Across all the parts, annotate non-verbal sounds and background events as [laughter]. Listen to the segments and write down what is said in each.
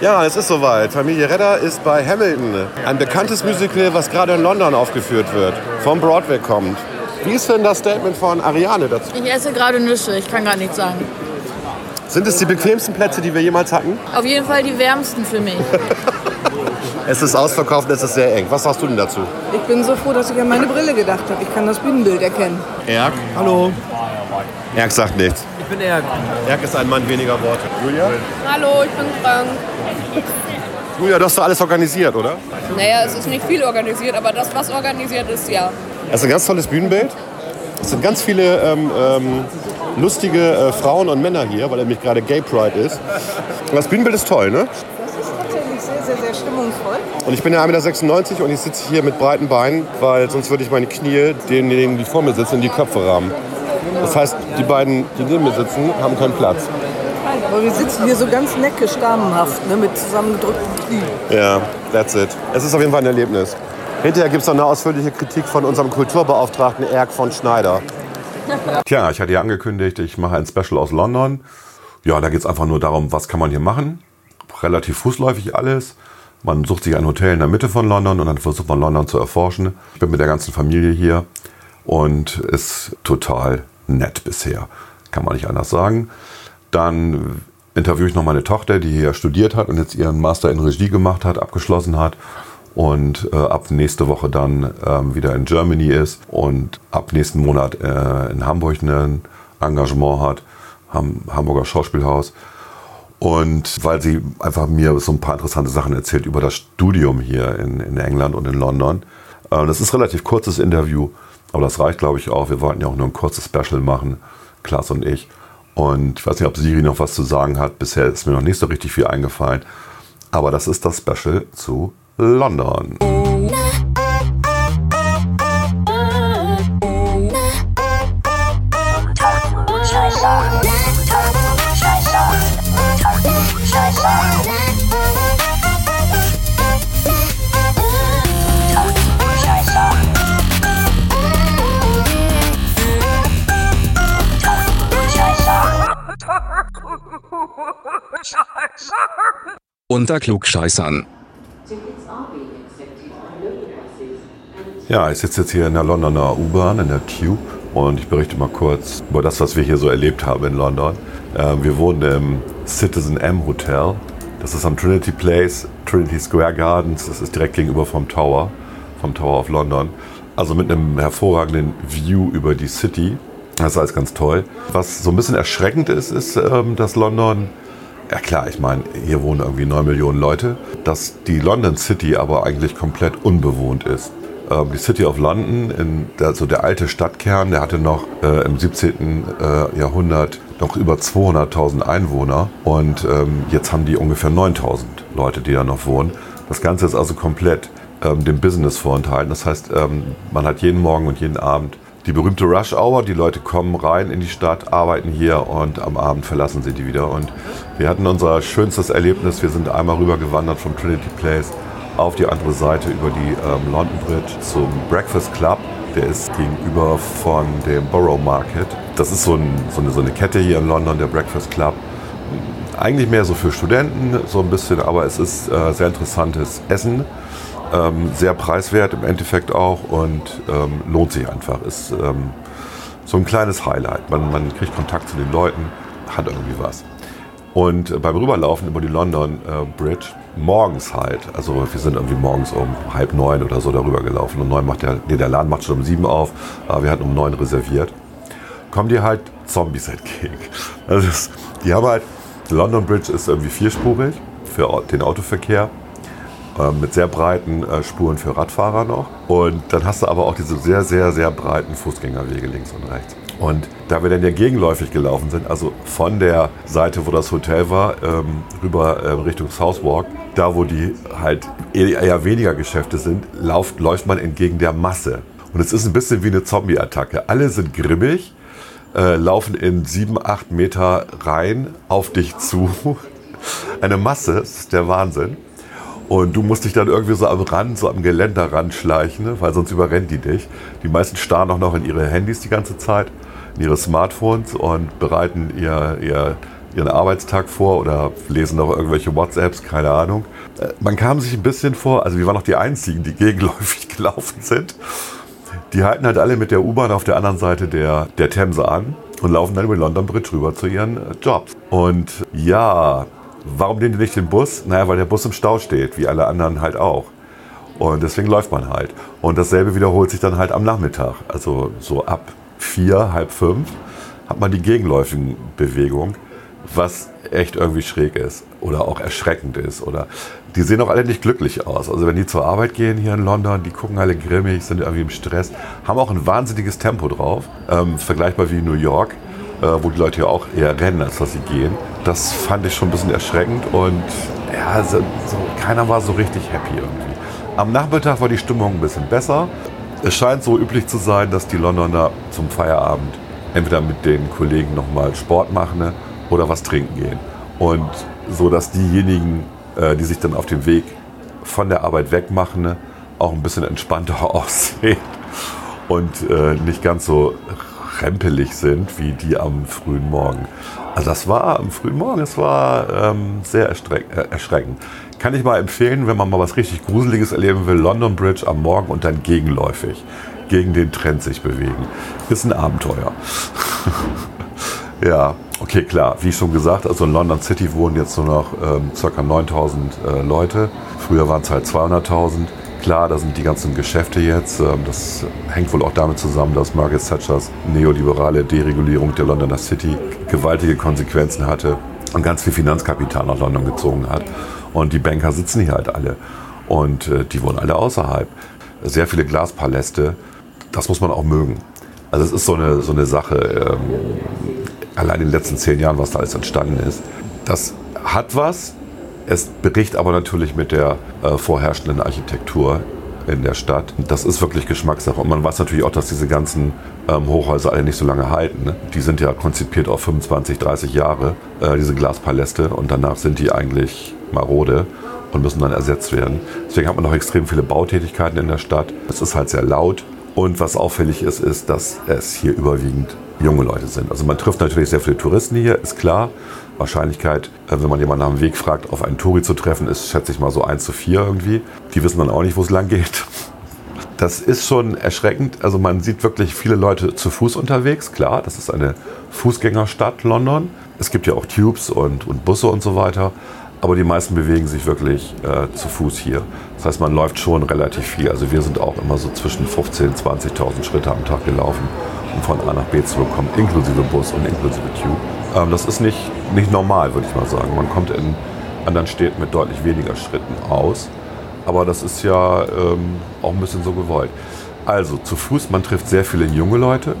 Ja, es ist soweit. Familie Redder ist bei Hamilton. Ein bekanntes Musical, was gerade in London aufgeführt wird. Vom Broadway kommt. Wie ist denn das Statement von Ariane dazu? Ich esse gerade Nüsse, ich kann gar nichts sagen. Sind es die bequemsten Plätze, die wir jemals hatten? Auf jeden Fall die wärmsten für mich. [laughs] Es ist ausverkauft, es ist sehr eng. Was sagst du denn dazu? Ich bin so froh, dass ich an meine Brille gedacht habe. Ich kann das Bühnenbild erkennen. Erk? Hallo, Erk sagt nichts. Ich bin Erk. Erk ist ein Mann weniger Worte. Julia? Hallo, ich bin krank. Julia, du hast doch alles organisiert, oder? Naja, es ist nicht viel organisiert, aber das, was organisiert ist, ja. Es ist ein ganz tolles Bühnenbild. Es sind ganz viele ähm, ähm, lustige äh, Frauen und Männer hier, weil nämlich gerade Gay Pride ist. Das Bühnenbild ist toll, ne? Das ist tatsächlich sehr, sehr, sehr stimmungsvoll. Und ich bin ja 1,96 Meter und ich sitze hier mit breiten Beinen, weil sonst würde ich meine Knie denjenigen, die vor mir sitzen, in die Köpfe rahmen. Das heißt, die beiden, die neben mir sitzen, haben keinen Platz. Aber wir sitzen hier so ganz neckisch, damenhaft, ne, mit zusammengedrückten Knien. Ja, that's it. Es ist auf jeden Fall ein Erlebnis. Hinterher gibt es noch eine ausführliche Kritik von unserem Kulturbeauftragten Erk von Schneider. Tja, ich hatte ja angekündigt, ich mache ein Special aus London. Ja, da geht es einfach nur darum, was kann man hier machen. Relativ fußläufig alles. Man sucht sich ein Hotel in der Mitte von London und dann versucht man London zu erforschen. Ich bin mit der ganzen Familie hier und ist total nett bisher. Kann man nicht anders sagen. Dann interviewe ich noch meine Tochter, die hier studiert hat und jetzt ihren Master in Regie gemacht hat, abgeschlossen hat und äh, ab nächste Woche dann ähm, wieder in Germany ist und ab nächsten Monat äh, in Hamburg ein Engagement hat, Ham Hamburger Schauspielhaus. Und weil sie einfach mir so ein paar interessante Sachen erzählt über das Studium hier in, in England und in London. Äh, das ist ein relativ kurzes Interview, aber das reicht, glaube ich, auch. Wir wollten ja auch nur ein kurzes Special machen, Klaas und ich. Und ich weiß nicht, ob Siri noch was zu sagen hat. Bisher ist mir noch nicht so richtig viel eingefallen. Aber das ist das Special zu London. Unter Klugscheißern. Ja, ich sitze jetzt hier in der Londoner U-Bahn, in der Tube, und ich berichte mal kurz über das, was wir hier so erlebt haben in London. Ähm, wir wohnen im Citizen M Hotel. Das ist am Trinity Place, Trinity Square Gardens. Das ist direkt gegenüber vom Tower, vom Tower of London. Also mit einem hervorragenden View über die City. Das ist alles ganz toll. Was so ein bisschen erschreckend ist, ist, ähm, dass London ja klar, ich meine, hier wohnen irgendwie 9 Millionen Leute, dass die London City aber eigentlich komplett unbewohnt ist. Ähm, die City of London, in der, so der alte Stadtkern, der hatte noch äh, im 17. Äh, Jahrhundert noch über 200.000 Einwohner und ähm, jetzt haben die ungefähr 9.000 Leute, die da noch wohnen. Das Ganze ist also komplett ähm, dem Business vorenthalten. Das heißt, ähm, man hat jeden Morgen und jeden Abend die berühmte Rush Hour. Die Leute kommen rein in die Stadt, arbeiten hier und am Abend verlassen sie die wieder. Und wir hatten unser schönstes Erlebnis. Wir sind einmal rüber gewandert vom Trinity Place auf die andere Seite über die ähm, London Bridge zum Breakfast Club. Der ist gegenüber von dem Borough Market. Das ist so, ein, so, eine, so eine Kette hier in London, der Breakfast Club. Eigentlich mehr so für Studenten, so ein bisschen, aber es ist äh, sehr interessantes Essen. Ähm, sehr preiswert im Endeffekt auch und ähm, lohnt sich einfach. Ist ähm, so ein kleines Highlight. Man, man kriegt Kontakt zu den Leuten, hat irgendwie was. Und äh, beim Rüberlaufen über die London äh, Bridge, morgens halt, also wir sind irgendwie morgens um halb neun oder so darüber gelaufen. Um neun macht der, nee, der Laden macht schon um sieben auf, aber wir hatten um neun reserviert. Kommen dir halt Zombies entgegen. Also das, die haben halt, London Bridge ist irgendwie vierspurig für den Autoverkehr mit sehr breiten äh, Spuren für Radfahrer noch. Und dann hast du aber auch diese sehr, sehr, sehr breiten Fußgängerwege links und rechts. Und da wir dann ja gegenläufig gelaufen sind, also von der Seite, wo das Hotel war, ähm, rüber äh, Richtung Southwark, da wo die halt eher weniger Geschäfte sind, lauft, läuft man entgegen der Masse. Und es ist ein bisschen wie eine Zombie-Attacke. Alle sind grimmig, äh, laufen in sieben, acht Meter rein auf dich zu. [laughs] Eine Masse, das ist der Wahnsinn. Und du musst dich dann irgendwie so am Rand, so am Geländer ranschleichen, ne? weil sonst überrennt die dich. Die meisten starren auch noch in ihre Handys die ganze Zeit, in ihre Smartphones und bereiten ihr, ihr ihren Arbeitstag vor oder lesen noch irgendwelche WhatsApps, keine Ahnung. Äh, Man kam sich ein bisschen vor, also wir waren noch die Einzigen, die [laughs] gegenläufig gelaufen sind. Die halten halt alle mit der U-Bahn auf der anderen Seite der, der Themse an und laufen dann über London Bridge rüber zu ihren äh, Jobs. Und ja, warum nehmen die nicht den Bus? Naja, weil der Bus im Stau steht, wie alle anderen halt auch. Und deswegen läuft man halt. Und dasselbe wiederholt sich dann halt am Nachmittag. Also so ab vier, halb fünf hat man die gegenläufigen Bewegung, was echt irgendwie schräg ist oder auch erschreckend ist. Oder die sehen auch alle nicht glücklich aus. Also wenn die zur Arbeit gehen hier in London, die gucken alle grimmig, sind irgendwie im Stress, haben auch ein wahnsinniges Tempo drauf, ähm, vergleichbar wie New York, äh, wo die Leute ja auch eher rennen, als dass sie gehen. Das fand ich schon ein bisschen erschreckend und ja, so, so, keiner war so richtig happy irgendwie. Am Nachmittag war die Stimmung ein bisschen besser. Es scheint so üblich zu sein, dass die Londoner zum Feierabend entweder mit den Kollegen nochmal Sport machen ne, oder was trinken gehen. Und so, dass diejenigen, äh, die sich dann auf dem Weg von der Arbeit wegmachen, ne, auch ein bisschen entspannter [laughs] aussehen und äh, nicht ganz so rempelig sind wie die am frühen Morgen. Also das war am frühen Morgen, es war ähm, sehr äh, erschreckend. Kann ich mal empfehlen, wenn man mal was richtig Gruseliges erleben will, London Bridge am Morgen und dann gegenläufig, gegen den Trend sich bewegen. Ist ein Abenteuer. [laughs] ja, okay, klar, wie schon gesagt, also in London City wohnen jetzt nur noch ähm, ca. 9000 äh, Leute. Früher waren es halt 200.000. Klar, da sind die ganzen Geschäfte jetzt. Ähm, das hängt wohl auch damit zusammen, dass Margaret Thatchers neoliberale Deregulierung der Londoner City gewaltige Konsequenzen hatte und ganz viel Finanzkapital nach London gezogen hat. Und die Banker sitzen hier halt alle. Und äh, die wohnen alle außerhalb. Sehr viele Glaspaläste. Das muss man auch mögen. Also es ist so eine, so eine Sache, ähm, allein in den letzten zehn Jahren, was da alles entstanden ist. Das hat was. Es bricht aber natürlich mit der äh, vorherrschenden Architektur in der Stadt. Das ist wirklich Geschmackssache. Und man weiß natürlich auch, dass diese ganzen ähm, Hochhäuser alle nicht so lange halten. Ne? Die sind ja konzipiert auf 25, 30 Jahre, äh, diese Glaspaläste. Und danach sind die eigentlich marode und müssen dann ersetzt werden. Deswegen hat man noch extrem viele Bautätigkeiten in der Stadt. Es ist halt sehr laut. Und was auffällig ist, ist, dass es hier überwiegend junge Leute sind. Also man trifft natürlich sehr viele Touristen hier, ist klar. Wahrscheinlichkeit, äh, wenn man jemanden dem Weg fragt, auf einen Touri zu treffen, ist, schätze ich mal, so 1 zu 4 irgendwie. Die wissen dann auch nicht, wo es lang geht. [laughs] Das ist schon erschreckend. Also man sieht wirklich viele Leute zu Fuß unterwegs. Klar, das ist eine Fußgängerstadt London. Es gibt ja auch Tubes und, und Busse und so weiter. Aber die meisten bewegen sich wirklich äh, zu Fuß hier. Das heißt, man läuft schon relativ viel. Also wir sind auch immer so zwischen 15.000 und 20.000 Schritte am Tag gelaufen, um von A nach B zu bekommen, inklusive Bus und inklusive Tube. Ähm, das ist nicht, nicht normal, würde ich mal sagen. Man kommt in anderen Städten mit deutlich weniger Schritten aus. Aber das ist ja ähm, auch ein bisschen so gewollt. Also zu Fuß, man trifft sehr viele junge Leute.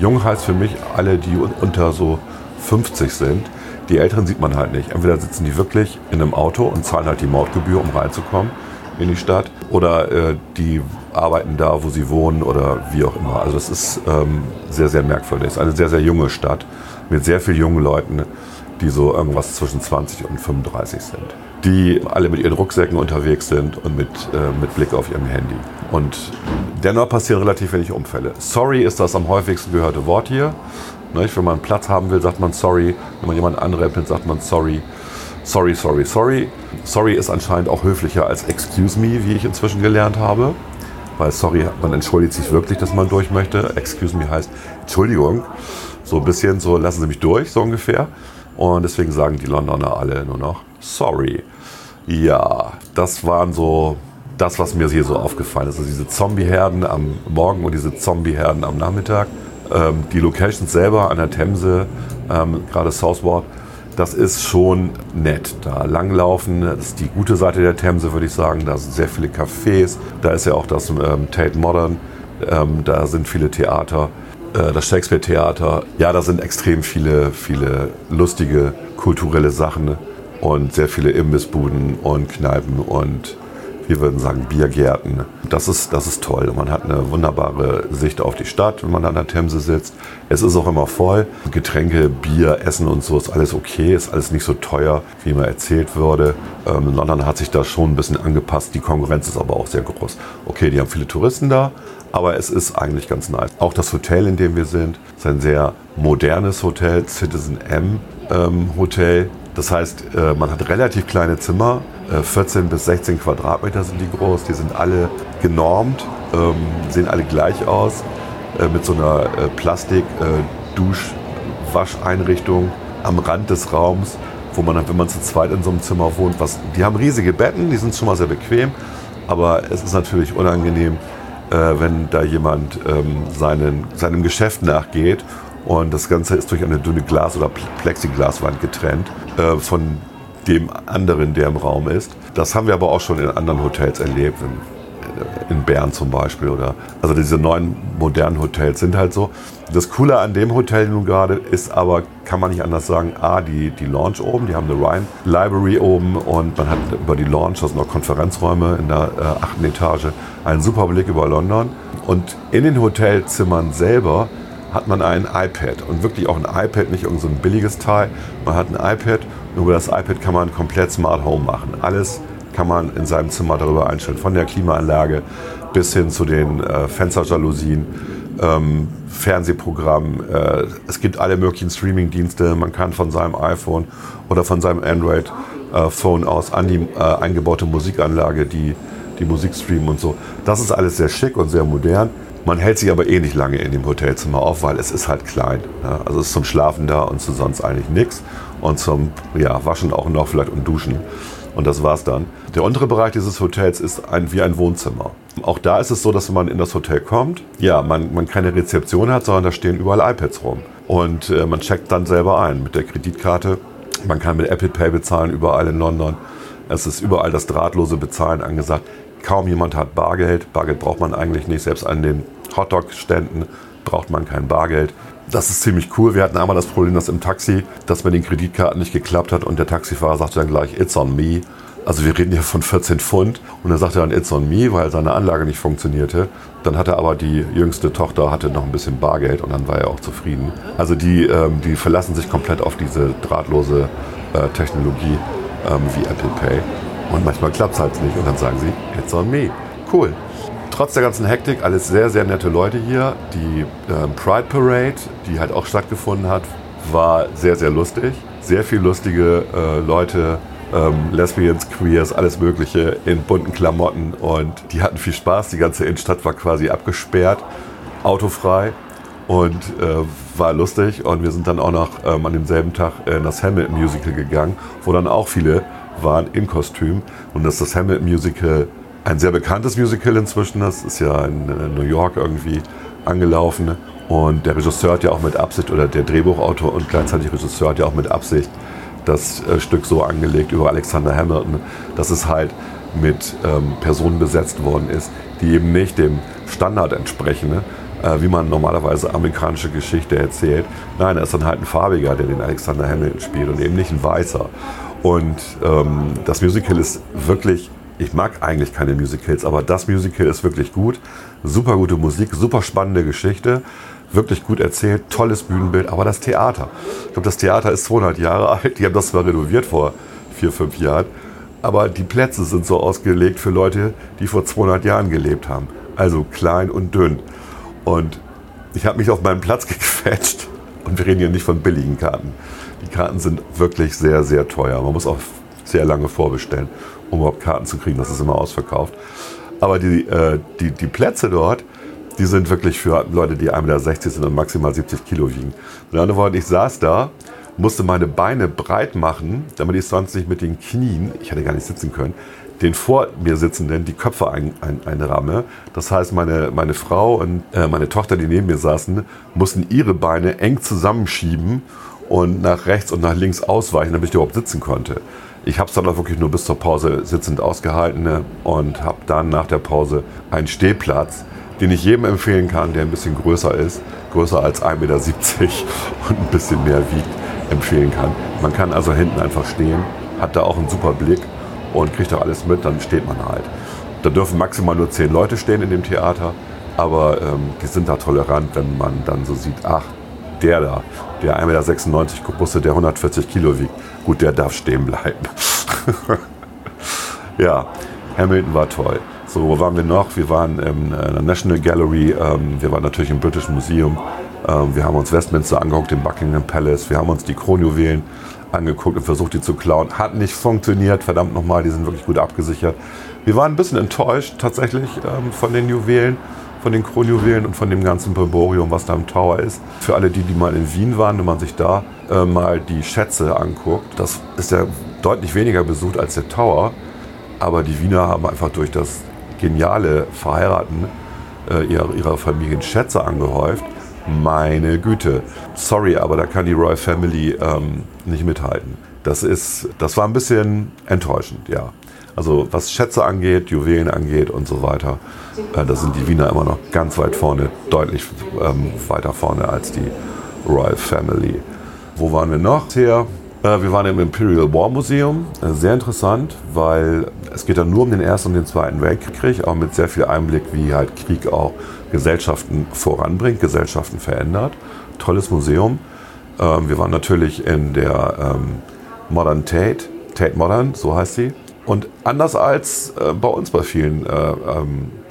Jung heißt für mich alle, die un- unter so 50 sind. Die Älteren sieht man halt nicht. Entweder sitzen die wirklich in einem Auto und zahlen halt die Mautgebühr, um reinzukommen in die Stadt. Oder äh, die arbeiten da, wo sie wohnen oder wie auch immer. Also das ist ähm, sehr, sehr merkwürdig. Es ist eine sehr, sehr junge Stadt mit sehr vielen jungen Leuten, die so irgendwas zwischen 20 und 35 sind. Die alle mit ihren Rucksäcken unterwegs sind und mit, äh, mit Blick auf ihrem Handy. Und dennoch passieren relativ wenig Unfälle. Sorry ist das am häufigsten gehörte Wort hier. Nicht? Wenn man Platz haben will, sagt man sorry. Wenn man jemanden anrempelt, sagt man sorry. Sorry, sorry, sorry. Sorry ist anscheinend auch höflicher als excuse me, wie ich inzwischen gelernt habe. Weil sorry, man entschuldigt sich wirklich, dass man durch möchte. Excuse me heißt Entschuldigung. So ein bisschen so, lassen Sie mich durch, so ungefähr. Und deswegen sagen die Londoner alle nur noch sorry. Ja, das waren so das, was mir hier so aufgefallen ist. Also diese Zombie-Herden am Morgen und diese Zombie-Herden am Nachmittag. Ähm, die Locations selber an der Themse, ähm, gerade Southwark, das ist schon nett. Da langlaufen, das ist die gute Seite der Themse, würde ich sagen. Da sind sehr viele Cafés. Da ist ja auch das ähm, Tate Modern. Ähm, da sind viele Theater. Äh, das Shakespeare-Theater. Ja, da sind extrem viele, viele lustige kulturelle Sachen und sehr viele Imbissbuden und Kneipen und wir würden sagen Biergärten. Das ist, das ist toll. Man hat eine wunderbare Sicht auf die Stadt, wenn man an der Themse sitzt. Es ist auch immer voll. Getränke, Bier, Essen und so ist alles okay, ist alles nicht so teuer, wie immer erzählt würde. Ähm, London hat sich das schon ein bisschen angepasst. Die Konkurrenz ist aber auch sehr groß. Okay, die haben viele Touristen da, aber es ist eigentlich ganz nice. Auch das Hotel, in dem wir sind, ist ein sehr modernes Hotel, Citizen M. ähm, Hotel. Das heißt, äh, man hat relativ kleine Zimmer, äh, 14 bis 16 Quadratmeter sind die groß, die sind alle genormt, ähm, sehen alle gleich aus, äh, mit so einer äh, Plastik-Dusch-Wascheinrichtung am Rand des Raums, wo man dann, wenn man zu zweit in so einem Zimmer wohnt, was, die haben riesige Betten, die sind schon mal sehr bequem, aber es ist natürlich unangenehm, äh, wenn da jemand ähm, seinen, seinem Geschäft nachgeht und das Ganze ist durch eine dünne Glas- oder Plexiglaswand getrennt äh, von dem anderen, der im Raum ist. Das haben wir aber auch schon in anderen Hotels erlebt, in, in Bern zum Beispiel. Oder, also diese neuen modernen Hotels sind halt so. Das Coole an dem Hotel nun gerade ist aber, kann man nicht anders sagen, A, die, die Lounge oben, die haben eine Rhine Library oben und man hat über die Lounge, das sind noch Konferenzräume in der äh, achten Etage, einen super Blick über London. Und in den Hotelzimmern selber hat man ein iPad und wirklich auch ein iPad, nicht irgendein so billiges Teil. Man hat ein iPad und über das iPad kann man komplett Smart Home machen. Alles kann man in seinem Zimmer darüber einstellen, von der Klimaanlage bis hin zu den äh, Fensterjalousien, ähm, Fernsehprogrammen. Äh, es gibt alle möglichen Streaming-Dienste. Man kann von seinem iPhone oder von seinem Android-Phone äh, aus an die äh, eingebaute Musikanlage die, die Musik streamen und so. Das ist alles sehr schick und sehr modern. Man hält sich aber eh nicht lange in dem Hotelzimmer auf, weil es ist halt klein. Ja, also es ist zum Schlafen da und zu sonst eigentlich nichts. Und zum ja, Waschen auch noch vielleicht und Duschen. Und das war's dann. Der untere Bereich dieses Hotels ist ein, wie ein Wohnzimmer. Auch da ist es so, dass man in das Hotel kommt, ja, man, man keine Rezeption hat, sondern da stehen überall iPads rum. Und äh, man checkt dann selber ein mit der Kreditkarte. Man kann mit Apple Pay bezahlen überall in London. Es ist überall das drahtlose Bezahlen angesagt. Kaum jemand hat Bargeld. Bargeld braucht man eigentlich nicht. Selbst an den Hotdog-Ständen braucht man kein Bargeld. Das ist ziemlich cool. Wir hatten einmal das Problem, dass im Taxi, dass mit den Kreditkarten nicht geklappt hat und der Taxifahrer sagte dann gleich, it's on me. Also wir reden hier von 14 Pfund und dann sagte er dann, it's on me, weil seine Anlage nicht funktionierte. Dann hatte aber die jüngste Tochter hatte noch ein bisschen Bargeld und dann war er auch zufrieden. Also die, ähm, die verlassen sich komplett auf diese drahtlose äh, Technologie ähm, wie Apple Pay. Und manchmal klappt es halt nicht und dann sagen sie, it's on me. Cool. Trotz der ganzen Hektik, alles sehr, sehr nette Leute hier. Die äh, Pride Parade, die halt auch stattgefunden hat, war sehr, sehr lustig. Sehr viele lustige äh, Leute, ähm, Lesbians, Queers, alles Mögliche in bunten Klamotten und die hatten viel Spaß. Die ganze Innenstadt war quasi abgesperrt, autofrei und äh, war lustig. Und wir sind dann auch noch ähm, an demselben Tag in das Hamilton Musical gegangen, wo dann auch viele waren in Kostüm. Und das ist das Hamilton Musical, ein sehr bekanntes Musical inzwischen. Das ist ja in, in New York irgendwie angelaufen. Und der Regisseur hat ja auch mit Absicht, oder der Drehbuchautor und gleichzeitig Regisseur hat ja auch mit Absicht das äh, Stück so angelegt über Alexander Hamilton, dass es halt mit ähm, Personen besetzt worden ist, die eben nicht dem Standard entsprechen, äh, wie man normalerweise amerikanische Geschichte erzählt. Nein, er ist dann halt ein Farbiger, der den Alexander Hamilton spielt und eben nicht ein Weißer. Und ähm, das Musical ist wirklich, ich mag eigentlich keine Musicals, aber das Musical ist wirklich gut. Super gute Musik, super spannende Geschichte, wirklich gut erzählt, tolles Bühnenbild, aber das Theater. Ich glaube, das Theater ist 200 Jahre [laughs] alt, die haben das zwar renoviert vor vier, fünf Jahren, aber die Plätze sind so ausgelegt für Leute, die vor 200 Jahren gelebt haben. Also klein und dünn. Und ich habe mich auf meinen Platz [laughs] gequetscht. Und wir reden hier nicht von billigen Karten. Die Karten sind wirklich sehr, sehr teuer. Man muss auch sehr lange vorbestellen, um überhaupt Karten zu kriegen. Das ist immer ausverkauft. Aber die, äh, die, die Plätze dort, die sind wirklich für Leute, die 1,60 Meter sind und maximal 70 Kilo wiegen. Mit anderen Worten, ich saß da, musste meine Beine breit machen, damit ich sonst nicht mit den Knien, ich hätte gar nicht sitzen können, den vor mir sitzenden die Köpfe ein, ein. Das heißt, meine, meine Frau und äh, meine Tochter, die neben mir saßen, mussten ihre Beine eng zusammenschieben und nach rechts und nach links ausweichen, damit ich überhaupt sitzen konnte. Ich habe es dann auch wirklich nur bis zur Pause sitzend ausgehalten ne, und habe dann nach der Pause einen Stehplatz, den ich jedem empfehlen kann, der ein bisschen größer ist, größer als 1,70 Meter [laughs] und ein bisschen mehr wiegt, empfehlen kann. Man kann also hinten einfach stehen, hat da auch einen super Blick und kriegt da alles mit, dann steht man halt. Da dürfen maximal nur zehn Leute stehen in dem Theater, aber ähm, die sind da tolerant, wenn man dann so sieht, ach, der da, der 1,96 Meter große, der 140 Kilo wiegt, gut, der darf stehen bleiben. [laughs] ja, Hamilton war toll. So, wo waren wir noch? Wir waren in der National Gallery, ähm, wir waren natürlich im British Museum, Ähm, wir haben uns Westminster angeguckt, den Buckingham Palace. Wir haben uns die Kronjuwelen angeguckt und versucht, die zu klauen. Hat nicht funktioniert, verdammt nochmal, die sind wirklich gut abgesichert. Wir waren ein bisschen enttäuscht tatsächlich ähm, von den Juwelen, von den Kronjuwelen und von dem ganzen Brimborium, was da im Tower ist. Für alle die, die mal in Wien waren, wenn man sich da äh, mal die Schätze anguckt, das ist ja deutlich weniger besucht als der Tower. Aber die Wiener haben einfach durch das geniale Verheiraten äh, ihrer, ihrer Familien Schätze angehäuft. Meine Güte. Sorry, aber da kann die Royal Family ähm, nicht mithalten. Das, ist, das war ein bisschen enttäuschend, ja. Also was Schätze angeht, Juwelen angeht und so weiter, äh, da sind die Wiener immer noch ganz weit vorne, deutlich ähm, weiter vorne als die Royal Family. Wo waren wir noch her? Äh, wir waren im Imperial War Museum. Äh, sehr interessant, weil es geht dann nur um den Ersten und den Zweiten Weltkrieg, auch mit sehr viel Einblick, wie halt Krieg auch Gesellschaften voranbringt, Gesellschaften verändert. Tolles Museum. Ähm, wir waren natürlich in der ähm, Modern Tate, Tate Modern, so heißt sie. Und anders als äh, bei uns bei vielen,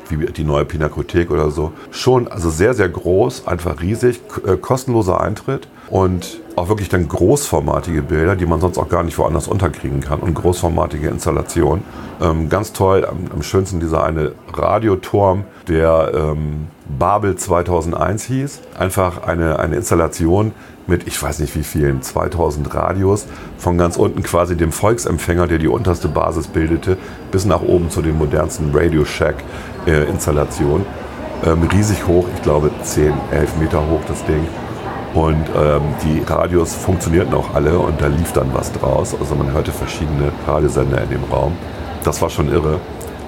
wie die neue Pinakothek oder so, schon also sehr, sehr groß, einfach riesig, kostenloser Eintritt und auch wirklich dann großformatige Bilder, die man sonst auch gar nicht woanders unterkriegen kann und großformatige Installationen. Ähm, ganz toll, am, am, schönsten dieser eine Radioturm, der ähm, Babel 2001 hieß. Einfach eine, eine Installation mit, ich weiß nicht wie vielen, 2000 Radios, von ganz unten quasi dem Volksempfänger, der die unterste Basis bildete, bis nach oben zu den modernsten Radio Shack äh. Ähm, riesig hoch, ich glaube 10, 11 Meter hoch das Ding. Und ähm, die Radios funktionierten auch alle und da lief dann was draus. Also man hörte verschiedene Radiosender in dem Raum. Das war schon irre.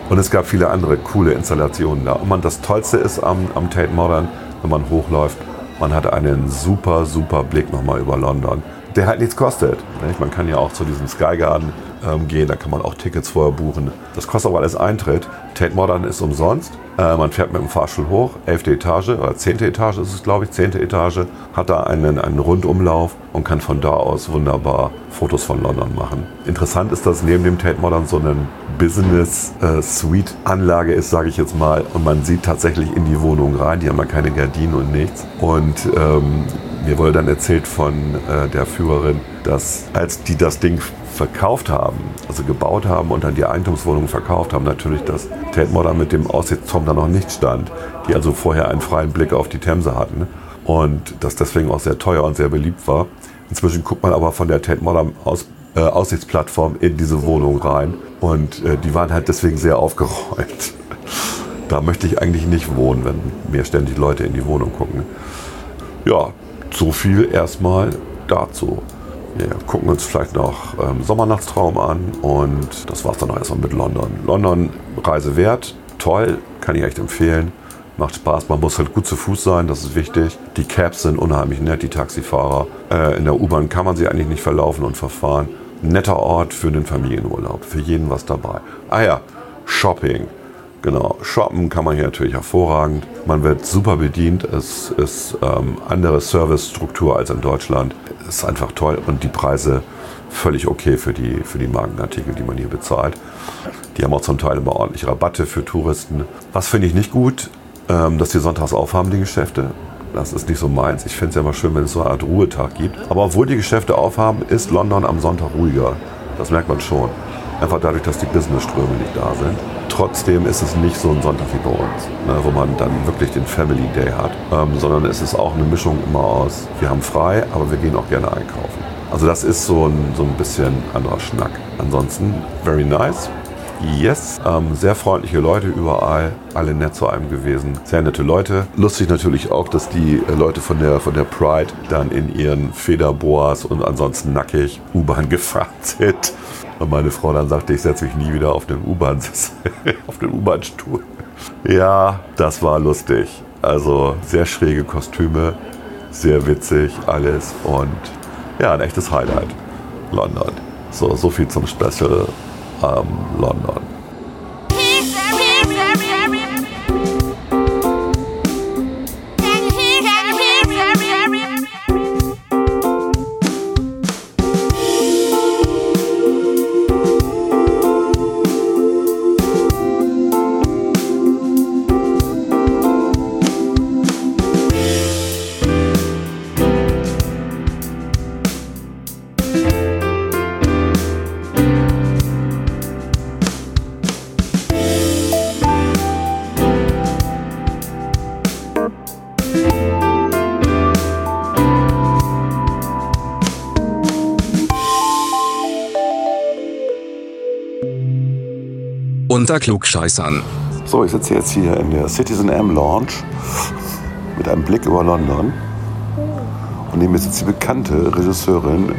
Und es gab viele andere coole Installationen da. Und man, das Tollste ist am, am Tate Modern, wenn man hochläuft, man hat einen super, super Blick nochmal über London, der halt nichts kostet. Man kann ja auch zu diesem Sky Garden ähm, gehen, da kann man auch Tickets vorher buchen. Das kostet aber alles Eintritt. Tate Modern ist umsonst. Äh, man fährt mit dem Fahrstuhl hoch, elfte Etage oder zehnte Etage ist es, glaube ich, zehnte Etage, hat da einen, einen Rundumlauf und kann von da aus wunderbar Fotos von London machen. Interessant ist, dass neben dem Tate Modern so eine Business-Suite-Anlage äh, ist, sage ich jetzt mal, und man sieht tatsächlich in die Wohnung rein. Die haben da keine Gardinen und nichts. Und ähm, mir wurde dann erzählt von äh, der Führerin, dass als die das Ding verkauft haben, also gebaut haben und dann die Eigentumswohnung verkauft haben, natürlich das Tate Modern mit dem Aussichtsturm da noch nicht stand, die also vorher einen freien Blick auf die Themse hatten und das deswegen auch sehr teuer und sehr beliebt war. Inzwischen guckt man aber von der Tate Modern aus, äh, Aussichtsplattform in diese Wohnung rein und äh, die waren halt deswegen sehr aufgeräumt. [laughs] da möchte ich eigentlich nicht wohnen, wenn mir ständig Leute in die Wohnung gucken. Ja, so viel erstmal dazu. Wir gucken uns vielleicht noch ähm, Sommernachtstraum an und das war's dann auch erstmal mit London. London Reise wert, toll, kann ich echt empfehlen. Macht Spaß, man muss halt gut zu Fuß sein, das ist wichtig. Die Cabs sind unheimlich nett, die Taxifahrer. Äh, in der U-Bahn kann man sie eigentlich nicht verlaufen und verfahren. Netter Ort für den Familienurlaub, für jeden was dabei. Ah ja, Shopping. Genau, shoppen kann man hier natürlich hervorragend. Man wird super bedient. Es ist ähm, andere Servicestruktur als in Deutschland. Es ist einfach toll und die Preise völlig okay für die, für die Markenartikel, die man hier bezahlt. Die haben auch zum Teil immer ordentlich Rabatte für Touristen. Was finde ich nicht gut, ähm, dass die sonntags aufhaben, die Geschäfte. Das ist nicht so meins. Ich finde es ja immer schön, wenn es so eine Art Ruhetag gibt. Aber obwohl die Geschäfte aufhaben, ist London am Sonntag ruhiger. Das merkt man schon. Einfach dadurch, dass die Businessströme nicht da sind. Trotzdem ist es nicht so ein Sonntag wie bei uns, ne, wo man dann wirklich den Family Day hat, ähm, sondern es ist auch eine Mischung immer aus, wir haben frei, aber wir gehen auch gerne einkaufen. Also das ist so ein, so ein bisschen anderer Schnack. Ansonsten, very nice. Yes, ähm, sehr freundliche Leute überall, alle nett zu einem gewesen, sehr nette Leute. Lustig natürlich auch, dass die äh, Leute von der, von der Pride dann in ihren Federboas und ansonsten nackig U-Bahn [laughs] gefahren sind. Und meine Frau dann sagte, ich setze mich nie wieder auf den U-Bahn, [laughs] auf den U-Bahn-Stuhl. Ja, das war lustig. Also sehr schräge Kostüme, sehr witzig alles und ja, ein echtes Highlight. London. So, so viel zum Special ähm, London. Unter Klugscheißern. So, ich sitze jetzt hier in der Citizen M Lounge mit einem Blick über London. Und neben mir sitzt die bekannte Regisseurin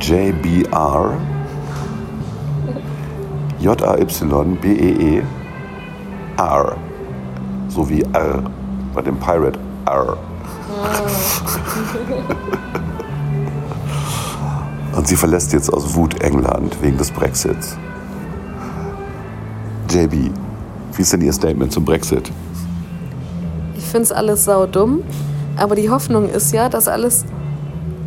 JBR. J-A-Y-B-E-E-R. So wie R bei dem Pirate R. [laughs] Und sie verlässt jetzt aus Wut England wegen des Brexits. JB, wie ist denn Ihr Statement zum Brexit? Ich finde es alles saudumm, aber die Hoffnung ist ja, dass alles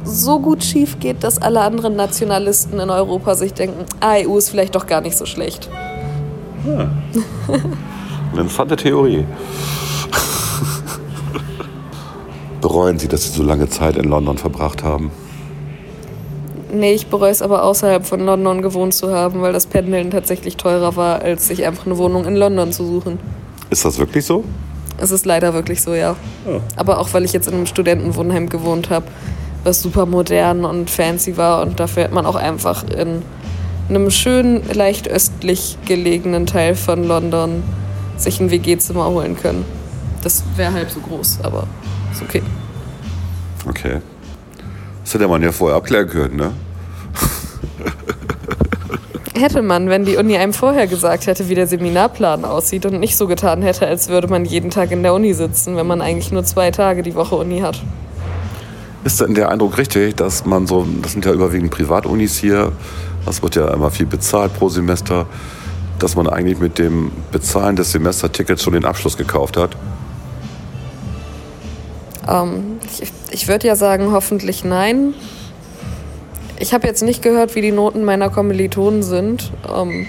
so gut schief geht, dass alle anderen Nationalisten in Europa sich denken, ah, EU ist vielleicht doch gar nicht so schlecht. Eine [laughs] interessante Theorie. [laughs] Bereuen Sie, dass Sie so lange Zeit in London verbracht haben? Nee, ich bereue es aber außerhalb von London gewohnt zu haben, weil das Pendeln tatsächlich teurer war, als sich einfach eine Wohnung in London zu suchen. Ist das wirklich so? Es ist leider wirklich so, ja. Aber auch weil ich jetzt in einem Studentenwohnheim gewohnt habe, was super modern und fancy war und dafür hätte man auch einfach in einem schönen, leicht östlich gelegenen Teil von London sich ein WG-Zimmer holen können. Das wäre halb so groß, aber ist okay. Okay. Das hätte man ja vorher abklären können, ne? Hätte man, wenn die Uni einem vorher gesagt hätte, wie der Seminarplan aussieht und nicht so getan hätte, als würde man jeden Tag in der Uni sitzen, wenn man eigentlich nur zwei Tage die Woche Uni hat. Ist denn der Eindruck richtig, dass man so, das sind ja überwiegend Privatunis hier, das wird ja immer viel bezahlt pro Semester, dass man eigentlich mit dem Bezahlen des Semestertickets schon den Abschluss gekauft hat? Ähm, ich ich würde ja sagen, hoffentlich nein. Ich habe jetzt nicht gehört, wie die Noten meiner Kommilitonen sind. Ähm,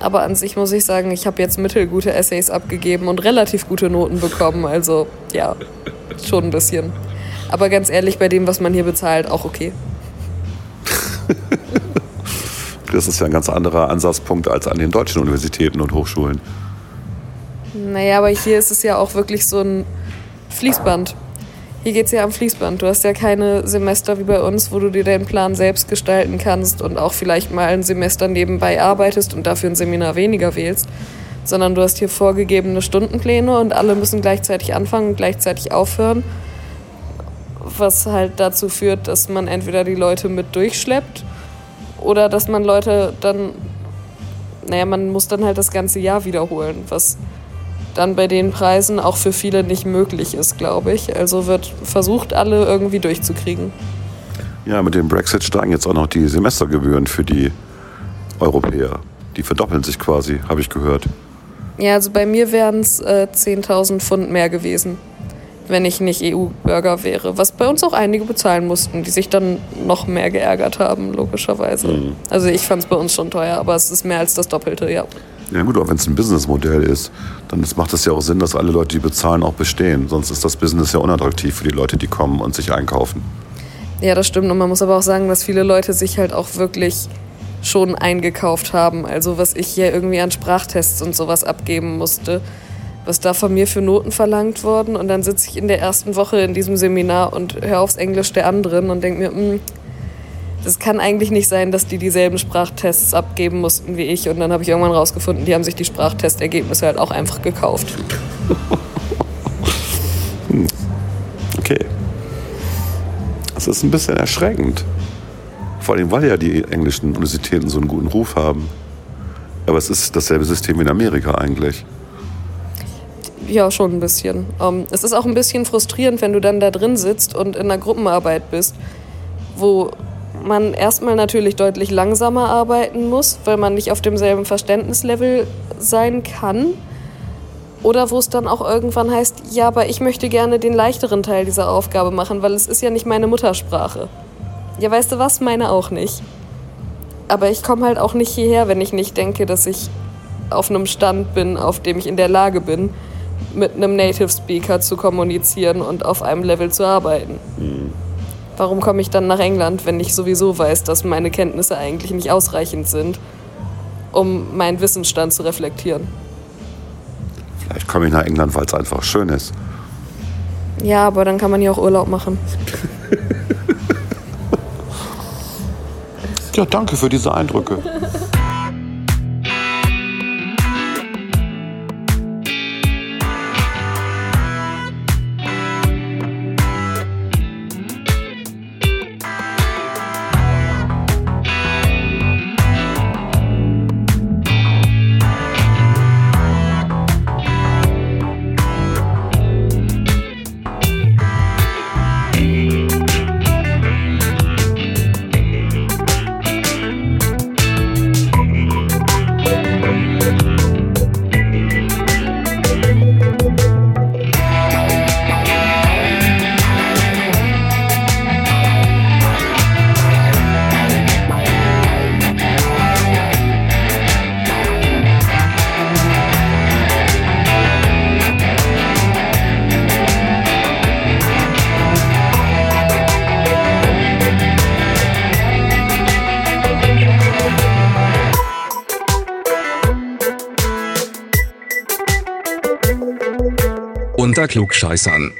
aber an sich muss ich sagen, ich habe jetzt mittelgute Essays abgegeben und relativ gute Noten bekommen. Also ja, schon ein bisschen. Aber ganz ehrlich, bei dem, was man hier bezahlt, auch okay. [laughs] Das ist ja ein ganz anderer Ansatzpunkt als an den deutschen Universitäten und Hochschulen. Naja, aber hier ist es ja auch wirklich so ein Fließband. Hier geht es ja am Fließband. Du hast ja keine Semester wie bei uns, wo du dir deinen Plan selbst gestalten kannst und auch vielleicht mal ein Semester nebenbei arbeitest und dafür ein Seminar weniger wählst. Sondern du hast hier vorgegebene Stundenpläne und alle müssen gleichzeitig anfangen und gleichzeitig aufhören. Was halt dazu führt, dass man entweder die Leute mit durchschleppt oder dass man Leute dann, naja, man muss dann halt das ganze Jahr wiederholen, was dann bei den Preisen auch für viele nicht möglich ist, glaube ich. Also wird versucht, alle irgendwie durchzukriegen. Ja, mit dem Brexit steigen jetzt auch noch die Semestergebühren für die Europäer. Die verdoppeln sich quasi, habe ich gehört. Ja, also bei mir wären es äh, 10.000 Pfund mehr gewesen, wenn ich nicht EU-Bürger wäre. Was bei uns auch einige bezahlen mussten, die sich dann noch mehr geärgert haben, logischerweise. Mhm. Also ich fand es bei uns schon teuer, aber es ist mehr als das Doppelte, ja. Ja gut, aber wenn es ein Businessmodell ist, dann macht es ja auch Sinn, dass alle Leute, die bezahlen, auch bestehen. Sonst ist das Business ja unattraktiv für die Leute, die kommen und sich einkaufen. Ja, das stimmt. Und man muss aber auch sagen, dass viele Leute sich halt auch wirklich schon eingekauft haben. Also was ich hier irgendwie an Sprachtests und sowas abgeben musste, was da von mir für Noten verlangt worden. Und dann sitze ich in der ersten Woche in diesem Seminar und höre aufs Englisch der anderen und denke mir, "Hm, das kann eigentlich nicht sein, dass die dieselben Sprachtests abgeben mussten wie ich. Und dann habe ich irgendwann rausgefunden, die haben sich die Sprachtestergebnisse halt auch einfach gekauft. [laughs] Okay. Das ist ein bisschen erschreckend. Vor allem, weil ja die englischen Universitäten so einen guten Ruf haben. Aber es ist dasselbe System wie in Amerika eigentlich. Ja, schon ein bisschen. Ähm, es ist auch ein bisschen frustrierend, wenn du dann da drin sitzt und in einer Gruppenarbeit bist, wo man erstmal natürlich deutlich langsamer arbeiten muss, weil man nicht auf demselben Verständnislevel sein kann. Oder wo es dann auch irgendwann heißt, ja, aber ich möchte gerne den leichteren Teil dieser Aufgabe machen, weil es ist ja nicht meine Muttersprache. Ja, weißt du was? Meine auch nicht. Aber ich komme halt auch nicht hierher, wenn ich nicht denke, dass ich auf einem Stand bin, auf dem ich in der Lage bin, mit einem Native Speaker zu kommunizieren und auf einem Level zu arbeiten. Warum komme ich dann nach England, wenn ich sowieso weiß, dass meine Kenntnisse eigentlich nicht ausreichend sind, um meinen Wissensstand zu reflektieren? Vielleicht komme ich nach England, weil es einfach schön ist. Ja, aber dann kann man ja auch Urlaub machen. Ja, danke für diese Eindrücke. [laughs] Unter Klugscheißern.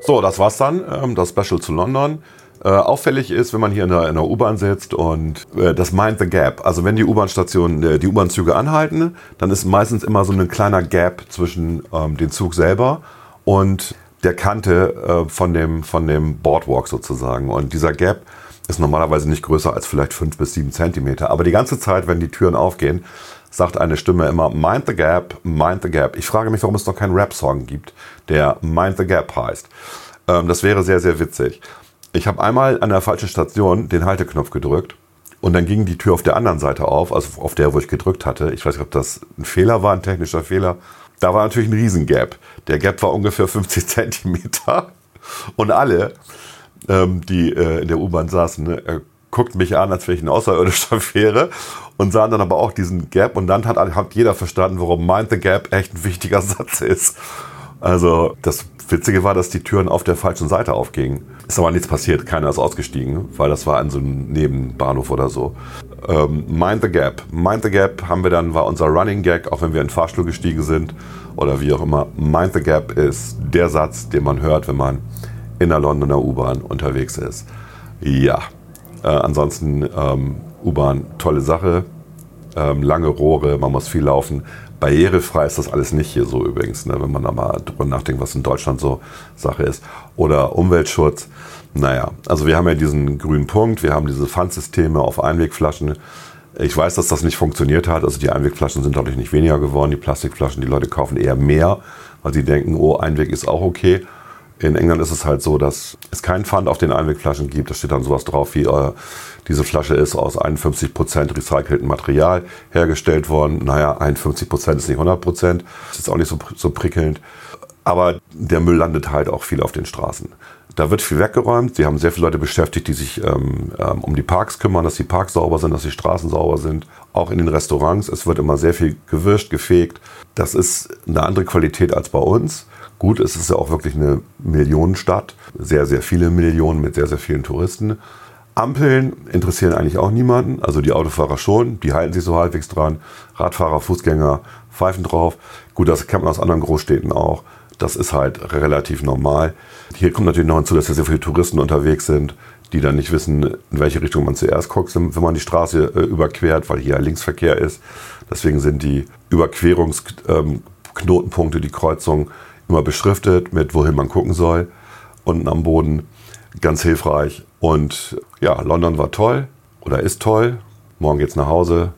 So, das war's dann, ähm, das Special zu London. Äh, auffällig ist, wenn man hier in der, U-Bahn sitzt und äh, das Mind the Gap. Also wenn die U-Bahn-Stationen, äh, die U-Bahn-Züge anhalten, dann ist meistens immer so ein kleiner Gap zwischen ähm, dem Zug selber und der Kante von, dem, von dem Boardwalk sozusagen. Und dieser Gap ist normalerweise nicht größer als vielleicht fünf bis sieben Zentimeter. Aber die ganze Zeit, wenn die Türen aufgehen, sagt eine Stimme immer Mind the Gap, Mind the Gap. Ich frage mich, warum es noch keinen Rap-Song gibt, der Mind the Gap heißt. Ähm, das wäre sehr, sehr witzig. Ich habe einmal an der falschen Station den Halteknopf gedrückt und dann ging die Tür auf der anderen Seite auf, also auf der, wo ich gedrückt hatte. Ich weiß nicht, ob das ein Fehler war, ein technischer Fehler. Da war natürlich ein Riesengap. Der Gap war ungefähr 50 Zentimeter und alle, ähm, die äh, in der U-Bahn saßen, ne, guckten mich an, als wenn ich ein Außerirdischer [laughs] wäre und sahen dann aber auch diesen Gap und dann hat, hat jeder verstanden, warum Mind the Gap echt ein wichtiger [laughs] Satz ist. Also das Witzige war, dass die Türen auf der falschen Seite aufgingen. Ist aber nichts passiert, keiner ist ausgestiegen, weil das war an so einem Nebenbahnhof oder so. Ähm, Mind the Gap. Mind the Gap haben wir dann, war unser Running Gag, auch wenn wir in den Fahrstuhl gestiegen sind oder wie auch immer. Mind the Gap ist der Satz, den man hört, wenn man in der Londoner U-Bahn unterwegs ist. Ja, äh, ansonsten ähm, U-Bahn, tolle Sache. Ähm, lange Rohre, man muss viel laufen. Barrierefrei ist das alles nicht hier so übrigens, ne, wenn man da mal drüber nachdenkt, was in Deutschland so Sache ist. Oder Umweltschutz. Naja, also wir haben ja diesen grünen Punkt, wir haben diese Pfandsysteme auf Einwegflaschen. Ich weiß, dass das nicht funktioniert hat. Also die Einwegflaschen sind dadurch nicht weniger geworden. Die Plastikflaschen, die Leute kaufen eher mehr, weil sie denken, oh, Einweg ist auch okay. In England ist es halt so, dass es keinen Pfand auf den Einwegflaschen gibt. Da steht dann sowas drauf wie, äh, diese Flasche ist aus 51% recyceltem Material hergestellt worden. Naja, 51% ist nicht 100%. Das ist auch nicht so, so prickelnd. Aber der Müll landet halt auch viel auf den Straßen. Da wird viel weggeräumt. Sie haben sehr viele Leute beschäftigt, die sich ähm, ähm, um die Parks kümmern, dass die Parks sauber sind, dass die Straßen sauber sind. Auch in den Restaurants. Es wird immer sehr viel gewischt, gefegt. Das ist eine andere Qualität als bei uns. Gut, es ist ja auch wirklich eine Millionenstadt. Sehr, sehr viele Millionen mit sehr, sehr vielen Touristen. Ampeln interessieren eigentlich auch niemanden. Also die Autofahrer schon, die halten sich so halbwegs dran. Radfahrer, Fußgänger pfeifen drauf. Gut, das kennt man aus anderen Großstädten auch. Das ist halt relativ normal. Hier kommt natürlich noch hinzu, dass ja sehr viele Touristen unterwegs sind, die dann nicht wissen, in welche Richtung man zuerst guckt, wenn man die Straße äh, überquert, weil hier Linksverkehr ist. Deswegen sind die Überquerungsknotenpunkte, die Kreuzungen, immer beschriftet mit, wohin man gucken soll. Unten am Boden ganz hilfreich. Und ja, London war toll oder ist toll. Morgen geht's nach Hause.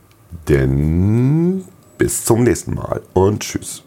Denn bis zum nächsten Mal und tschüss.